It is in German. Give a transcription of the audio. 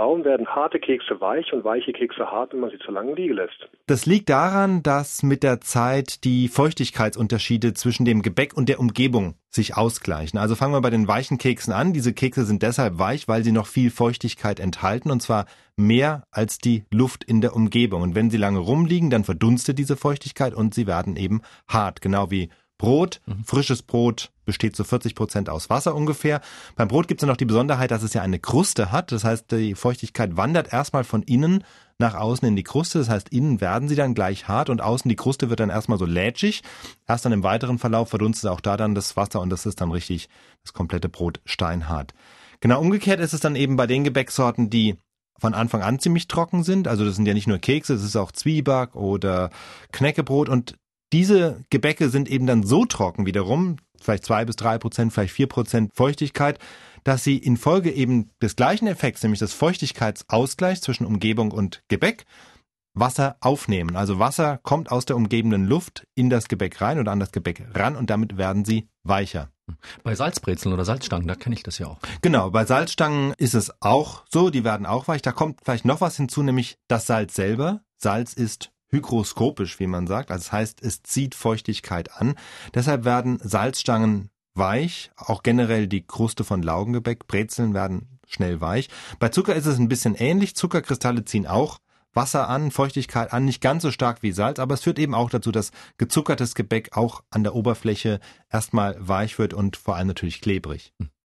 Warum werden harte Kekse weich und weiche Kekse hart, wenn man sie zu lange liegen lässt? Das liegt daran, dass mit der Zeit die Feuchtigkeitsunterschiede zwischen dem Gebäck und der Umgebung sich ausgleichen. Also fangen wir bei den weichen Keksen an. Diese Kekse sind deshalb weich, weil sie noch viel Feuchtigkeit enthalten und zwar mehr als die Luft in der Umgebung. Und wenn sie lange rumliegen, dann verdunstet diese Feuchtigkeit und sie werden eben hart, genau wie Brot, mhm. frisches Brot besteht zu 40 Prozent aus Wasser ungefähr. Beim Brot gibt es noch die Besonderheit, dass es ja eine Kruste hat. Das heißt, die Feuchtigkeit wandert erstmal von innen nach außen in die Kruste. Das heißt, innen werden sie dann gleich hart und außen die Kruste wird dann erstmal so lätschig. Erst dann im weiteren Verlauf verdunstet auch da dann das Wasser und das ist dann richtig das komplette Brot steinhart. Genau umgekehrt ist es dann eben bei den Gebäcksorten, die von Anfang an ziemlich trocken sind. Also das sind ja nicht nur Kekse, es ist auch Zwieback oder Knäckebrot und diese Gebäcke sind eben dann so trocken wiederum, vielleicht zwei bis drei Prozent, vielleicht vier Prozent Feuchtigkeit, dass sie infolge eben des gleichen Effekts, nämlich des Feuchtigkeitsausgleichs zwischen Umgebung und Gebäck, Wasser aufnehmen. Also Wasser kommt aus der umgebenden Luft in das Gebäck rein oder an das Gebäck ran und damit werden sie weicher. Bei Salzbrezeln oder Salzstangen, da kenne ich das ja auch. Genau, bei Salzstangen ist es auch so, die werden auch weich. Da kommt vielleicht noch was hinzu, nämlich das Salz selber. Salz ist hygroskopisch, wie man sagt. Also das heißt, es zieht Feuchtigkeit an. Deshalb werden Salzstangen weich, auch generell die Kruste von Laugengebäck, Brezeln werden schnell weich. Bei Zucker ist es ein bisschen ähnlich. Zuckerkristalle ziehen auch Wasser an, Feuchtigkeit an, nicht ganz so stark wie Salz, aber es führt eben auch dazu, dass gezuckertes Gebäck auch an der Oberfläche erstmal weich wird und vor allem natürlich klebrig.